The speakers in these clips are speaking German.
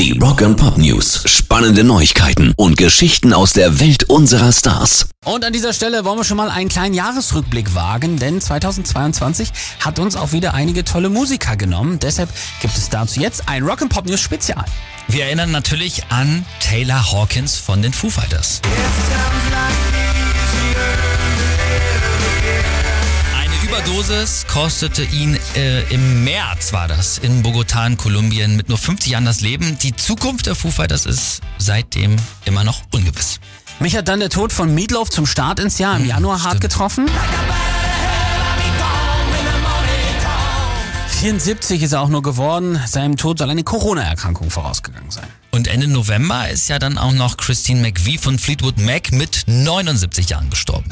Die Rock and Pop News. Spannende Neuigkeiten und Geschichten aus der Welt unserer Stars. Und an dieser Stelle wollen wir schon mal einen kleinen Jahresrückblick wagen, denn 2022 hat uns auch wieder einige tolle Musiker genommen. Deshalb gibt es dazu jetzt ein Rock and Pop News Spezial. Wir erinnern natürlich an Taylor Hawkins von den Foo Fighters. Eine Überdosis kostete ihn äh, im März, war das, in Bogotá in Kolumbien mit nur 50 Jahren das Leben. Die Zukunft der Foo Fighters ist seitdem immer noch ungewiss. Mich hat dann der Tod von Meatloaf zum Start ins Jahr im Januar hart getroffen. 74 ist er auch nur geworden. Seinem Tod soll eine Corona-Erkrankung vorausgegangen sein. Und Ende November ist ja dann auch noch Christine McVie von Fleetwood Mac mit 79 Jahren gestorben.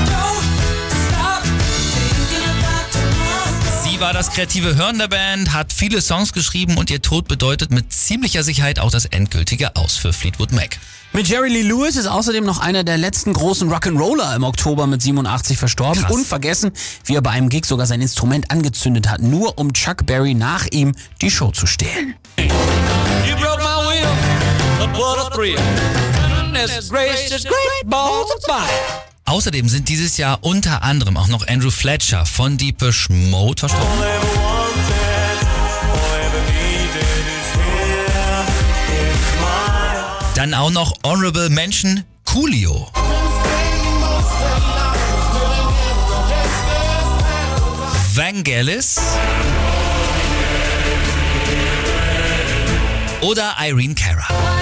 Sie war das kreative Hören der Band, hat viele Songs geschrieben und ihr Tod bedeutet mit ziemlicher Sicherheit auch das endgültige Aus für Fleetwood Mac. Mit Jerry Lee Lewis ist außerdem noch einer der letzten großen Rock'n'Roller im Oktober mit 87 verstorben. Krass. Unvergessen, wie er bei einem Gig sogar sein Instrument angezündet hat, nur um Chuck Berry nach ihm die Show zu stehlen. You broke my will, Außerdem sind dieses Jahr unter anderem auch noch Andrew Fletcher von Deepish Mode verstorben. Dann auch noch Honorable Mention Coolio. Vangelis. Oder Irene Cara.